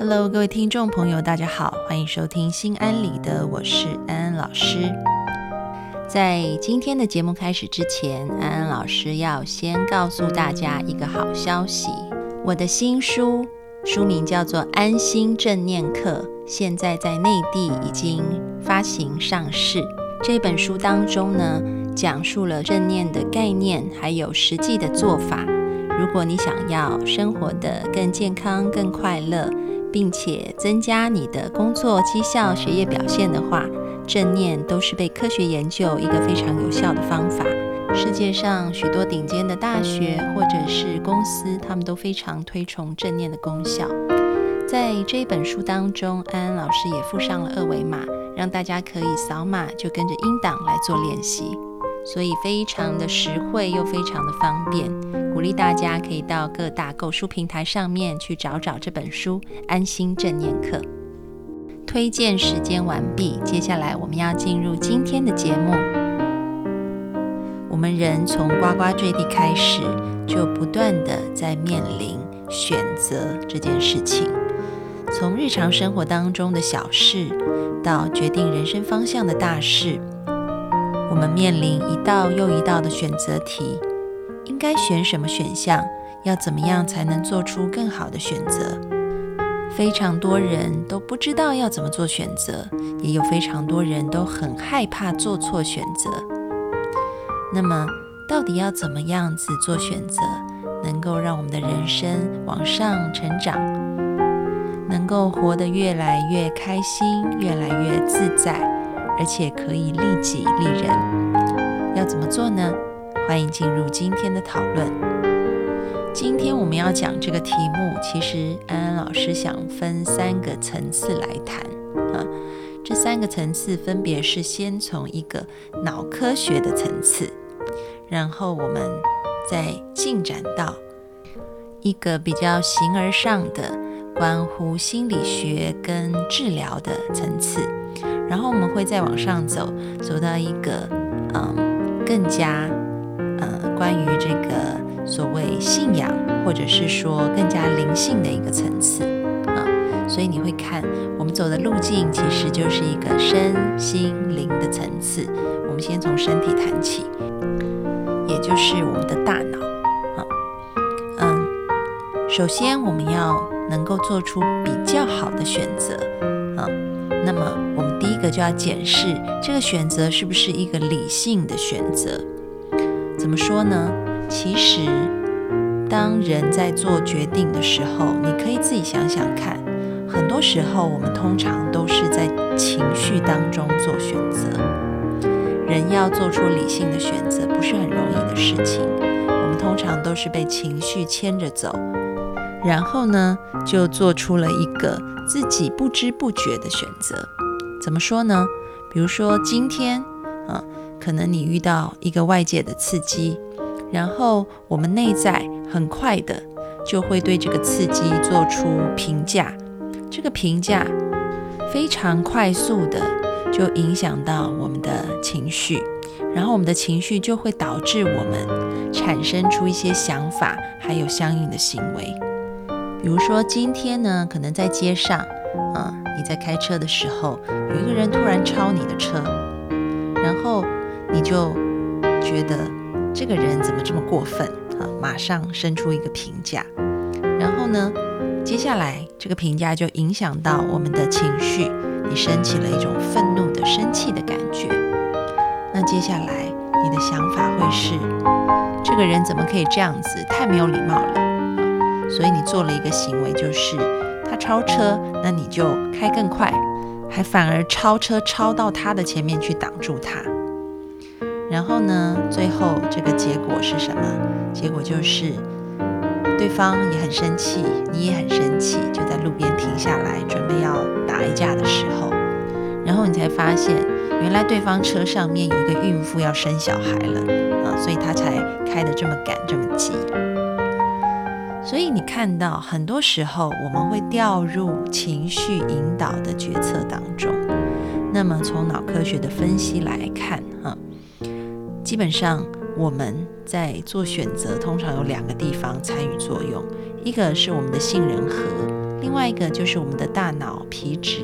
Hello，各位听众朋友，大家好，欢迎收听心安理得，我是安安老师。在今天的节目开始之前，安安老师要先告诉大家一个好消息：我的新书书名叫做《安心正念课》，现在在内地已经发行上市。这本书当中呢，讲述了正念的概念，还有实际的做法。如果你想要生活的更健康、更快乐，并且增加你的工作绩效、学业表现的话，正念都是被科学研究一个非常有效的方法。世界上许多顶尖的大学或者是公司，他们都非常推崇正念的功效。在这一本书当中，安安老师也附上了二维码，让大家可以扫码就跟着音档来做练习。所以非常的实惠又非常的方便，鼓励大家可以到各大购书平台上面去找找这本书《安心正念课》。推荐时间完毕，接下来我们要进入今天的节目。我们人从呱呱坠地开始，就不断的在面临选择这件事情，从日常生活当中的小事，到决定人生方向的大事。我们面临一道又一道的选择题，应该选什么选项？要怎么样才能做出更好的选择？非常多人都不知道要怎么做选择，也有非常多人都很害怕做错选择。那么，到底要怎么样子做选择，能够让我们的人生往上成长，能够活得越来越开心，越来越自在？而且可以利己利人，要怎么做呢？欢迎进入今天的讨论。今天我们要讲这个题目，其实安安老师想分三个层次来谈啊。这三个层次分别是先从一个脑科学的层次，然后我们再进展到一个比较形而上的关乎心理学跟治疗的层次。然后我们会再往上走，走到一个嗯更加呃关于这个所谓信仰，或者是说更加灵性的一个层次啊。所以你会看我们走的路径其实就是一个身心灵的层次。我们先从身体谈起，也就是我们的大脑啊。嗯，首先我们要能够做出比较好的选择啊。那么我们。一个就要检视这个选择是不是一个理性的选择。怎么说呢？其实，当人在做决定的时候，你可以自己想想看，很多时候我们通常都是在情绪当中做选择。人要做出理性的选择，不是很容易的事情。我们通常都是被情绪牵着走，然后呢，就做出了一个自己不知不觉的选择。怎么说呢？比如说今天，啊，可能你遇到一个外界的刺激，然后我们内在很快的就会对这个刺激做出评价，这个评价非常快速的就影响到我们的情绪，然后我们的情绪就会导致我们产生出一些想法，还有相应的行为。比如说今天呢，可能在街上，啊。你在开车的时候，有一个人突然超你的车，然后你就觉得这个人怎么这么过分啊？马上生出一个评价，然后呢，接下来这个评价就影响到我们的情绪，你升起了一种愤怒的、生气的感觉。那接下来你的想法会是，这个人怎么可以这样子？太没有礼貌了。所以你做了一个行为，就是。超车，那你就开更快，还反而超车超到他的前面去挡住他。然后呢，最后这个结果是什么？结果就是对方也很生气，你也很生气，就在路边停下来准备要打一架的时候，然后你才发现，原来对方车上面有一个孕妇要生小孩了啊，所以他才开得这么赶这么急。所以你看到，很多时候我们会掉入情绪引导的决策当中。那么从脑科学的分析来看，哈，基本上我们在做选择，通常有两个地方参与作用，一个是我们的杏仁核，另外一个就是我们的大脑皮质。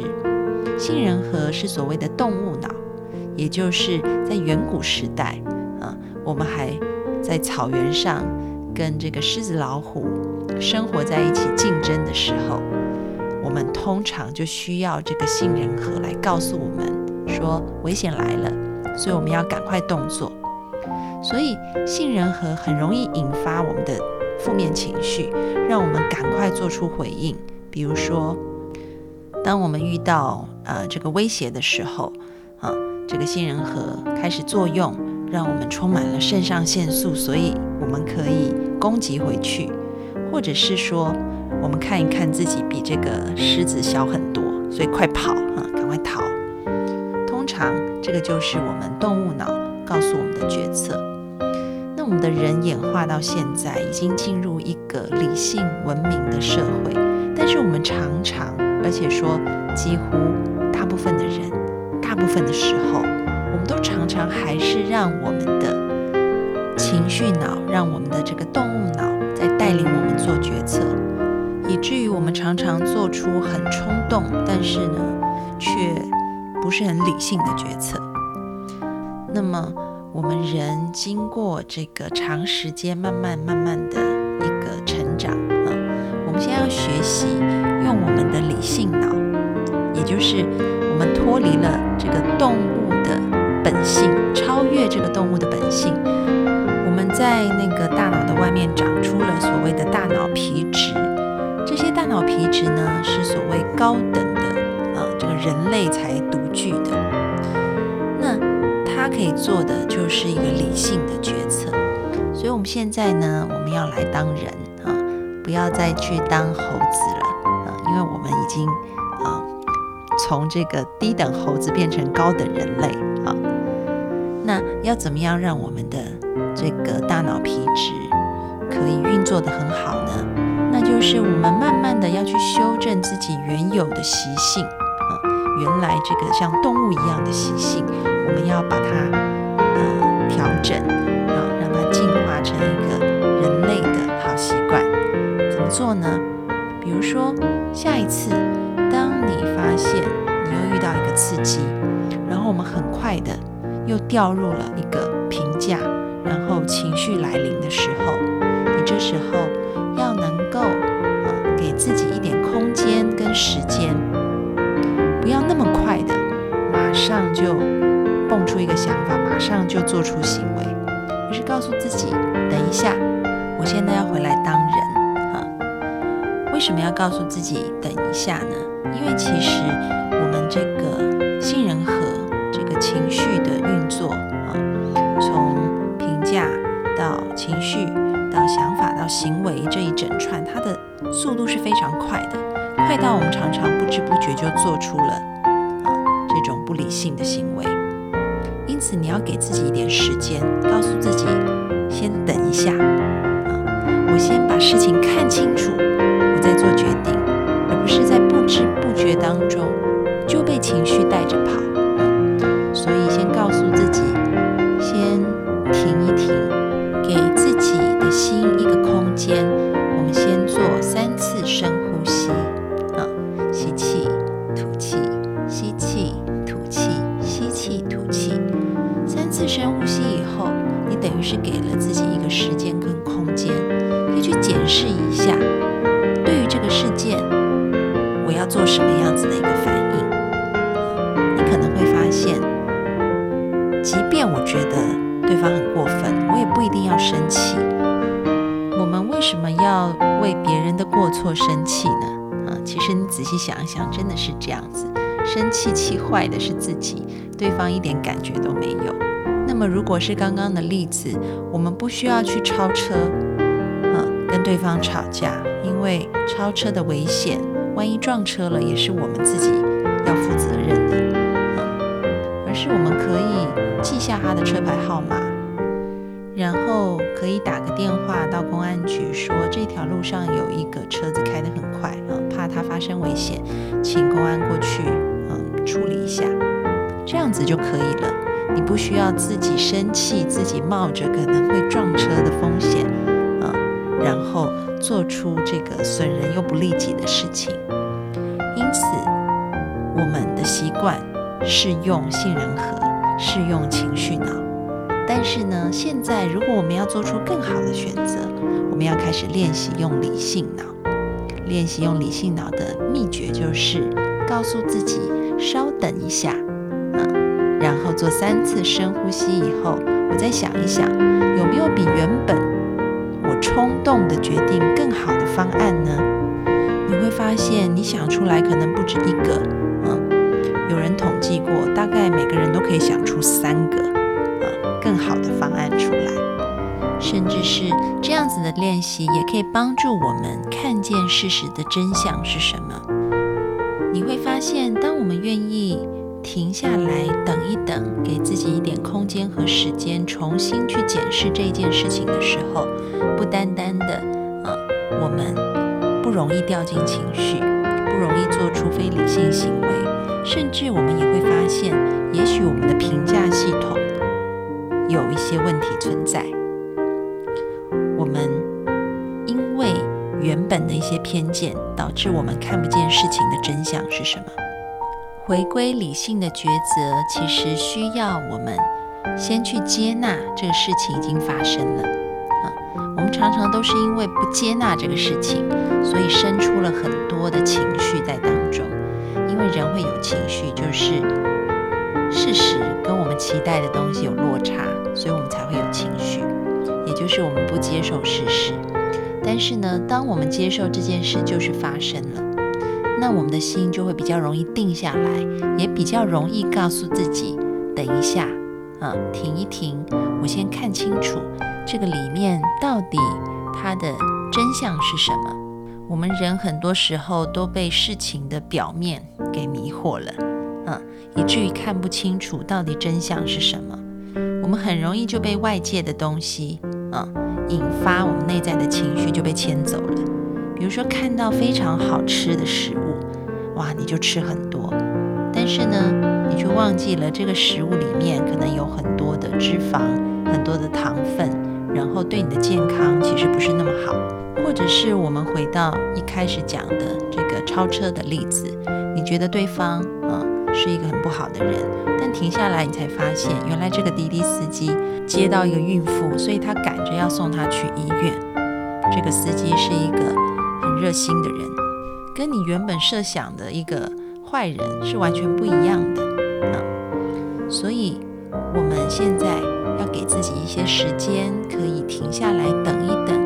杏仁核是所谓的动物脑，也就是在远古时代啊，我们还在草原上跟这个狮子、老虎生活在一起竞争的时候，我们通常就需要这个杏仁核来告诉我们说危险来了，所以我们要赶快动作。所以杏仁核很容易引发我们的负面情绪，让我们赶快做出回应，比如说。当我们遇到呃这个威胁的时候，啊，这个杏仁核开始作用，让我们充满了肾上腺素，所以我们可以攻击回去，或者是说，我们看一看自己比这个狮子小很多，所以快跑啊，赶快逃。通常这个就是我们动物脑告诉我们的决策。那我们的人演化到现在，已经进入一个理性文明的社会，但是我们常常。而且说，几乎大部分的人，大部分的时候，我们都常常还是让我们的情绪脑，让我们的这个动物脑在带领我们做决策，以至于我们常常做出很冲动，但是呢，却不是很理性的决策。那么，我们人经过这个长时间慢慢慢慢的一个成长啊，我们现在要学习。用我们的理性脑，也就是我们脱离了这个动物的本性，超越这个动物的本性。我们在那个大脑的外面长皮质，这些大脑皮质呢是所谓高等的，呃，这个人类才独具的。那它可以做的就是一个理性的决策。所以，我们现在呢，我们要来当人啊，不要再去当猴子了啊。因为我们已经啊，从这个低等猴子变成高等人类啊，那要怎么样让我们的这个大脑皮质可以运作的很好？是我们慢慢的要去修正自己原有的习性啊，原来这个像动物一样的习性，我们要把它呃调整啊，让它进化成一个人类的好习惯。怎么做呢？比如说，下一次当你发现你又遇到一个刺激，然后我们很快的又掉入了一个评价，然后情绪来临的时候，你这时候自己一点空间跟时间，不要那么快的马上就蹦出一个想法，马上就做出行为，而是告诉自己，等一下，我现在要回来当人啊。为什么要告诉自己等一下呢？因为其实我们这个杏仁核这个情绪的运作啊，从评价到情绪行为这一整串，它的速度是非常快的，快到我们常常不知不觉就做出了啊这种不理性的行为。因此，你要给自己一点时间，告诉自己先等一下啊，我先把事情看清楚。我再做决定，而不是在不知不觉当中就被情绪带着跑。所以，先告诉自己，先停一停，给自己的心一个间。我们先做三次深呼吸，啊，吸气，吐气，吸气，吐气，吸气，吐气。三次深呼吸以后，你等于是给了自己一个时间跟空间，可以去检视一下。对于这个事件，我要做什么样子的一个反应？你可能会发现，即便我觉得对方很过分，我也不一定要生气。为什么要为别人的过错生气呢？啊，其实你仔细想一想，真的是这样子，生气气坏的是自己，对方一点感觉都没有。那么，如果是刚刚的例子，我们不需要去超车，啊，跟对方吵架。因为超车的危险，万一撞车了，也是我们自己要负责任的啊。而是我们可以记下他的车牌号码，然后可以打个电话到公安局，说这条路上有一个车子开得很快啊，怕他发生危险，请公安过去嗯处理一下，这样子就可以了。你不需要自己生气，自己冒着可能会撞车的风险啊，然后。做出这个损人又不利己的事情。因此，我们的习惯是用杏仁核，是用情绪脑。但是呢，现在如果我们要做出更好的选择，我们要开始练习用理性脑。练习用理性脑的秘诀就是告诉自己稍等一下，嗯，然后做三次深呼吸以后，我再想一想有没有比原本我冲动的决定更好的方案呢？你会发现你想出来可能不止一个，嗯，有人统计过，大概每个人都可以想出三个，更好的方案出来。甚至是这样子的练习，也可以帮助我们看见事实的真相是什么。你会发现，当我们愿意停下来等一等，给自己一点空间和时间，重新去检视这件事情的时候，不单单的啊，我们不容易掉进情绪，不容易做出非理性行为，甚至我们也会发现，也许我们的评价系统有一些问题存在。我们因为原本的一些偏见，导致我们看不见事情的真相是什么。回归理性的抉择，其实需要我们先去接纳这个事情已经发生了。啊，我们常常都是因为不接纳这个事情，所以生出了很多的情绪在当中。因为人会有情绪，就是事实跟我们期待的东西有落差，所以我们才会有情绪。也就是我们不接受事实，但是呢，当我们接受这件事就是发生了，那我们的心就会比较容易定下来，也比较容易告诉自己，等一下，啊，停一停，我先看清楚这个里面到底它的真相是什么。我们人很多时候都被事情的表面给迷惑了，啊，以至于看不清楚到底真相是什么。我们很容易就被外界的东西。啊，引发我们内在的情绪就被牵走了。比如说，看到非常好吃的食物，哇，你就吃很多。但是呢，你却忘记了这个食物里面可能有很多的脂肪、很多的糖分，然后对你的健康其实不是那么好。或者是我们回到一开始讲的这个超车的例子，你觉得对方？是一个很不好的人，但停下来，你才发现，原来这个滴滴司机接到一个孕妇，所以他赶着要送她去医院。这个司机是一个很热心的人，跟你原本设想的一个坏人是完全不一样的啊。所以，我们现在要给自己一些时间，可以停下来等一等，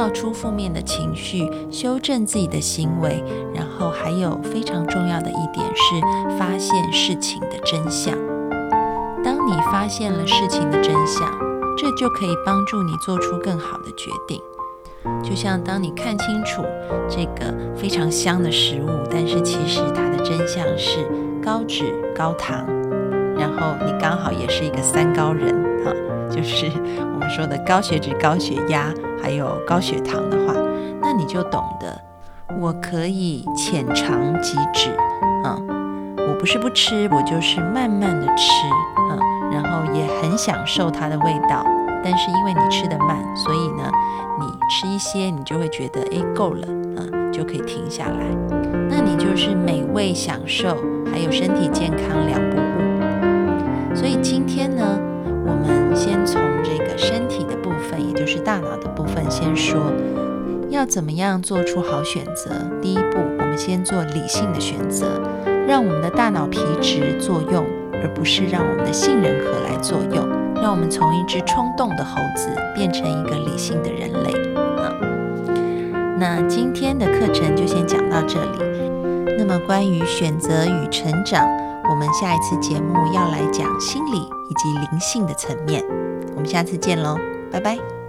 跳出负面的情绪，修正自己的行为，然后还有非常重要的一点是发现事情的真相。当你发现了事情的真相，这就可以帮助你做出更好的决定。就像当你看清楚这个非常香的食物，但是其实它的真相是高脂高糖，然后你刚好也是一个三高人啊，就是我们说的高血脂、高血压。还有高血糖的话，那你就懂得，我可以浅尝即止，嗯，我不是不吃，我就是慢慢的吃，嗯，然后也很享受它的味道。但是因为你吃的慢，所以呢，你吃一些，你就会觉得，哎，够了，嗯，就可以停下来。那你就是美味享受，还有身体健康两不误。所以今天呢，我们先要怎么样做出好选择？第一步，我们先做理性的选择，让我们的大脑皮质作用，而不是让我们的杏仁核来作用，让我们从一只冲动的猴子变成一个理性的人类啊。那今天的课程就先讲到这里。那么关于选择与成长，我们下一次节目要来讲心理以及灵性的层面。我们下次见喽，拜拜。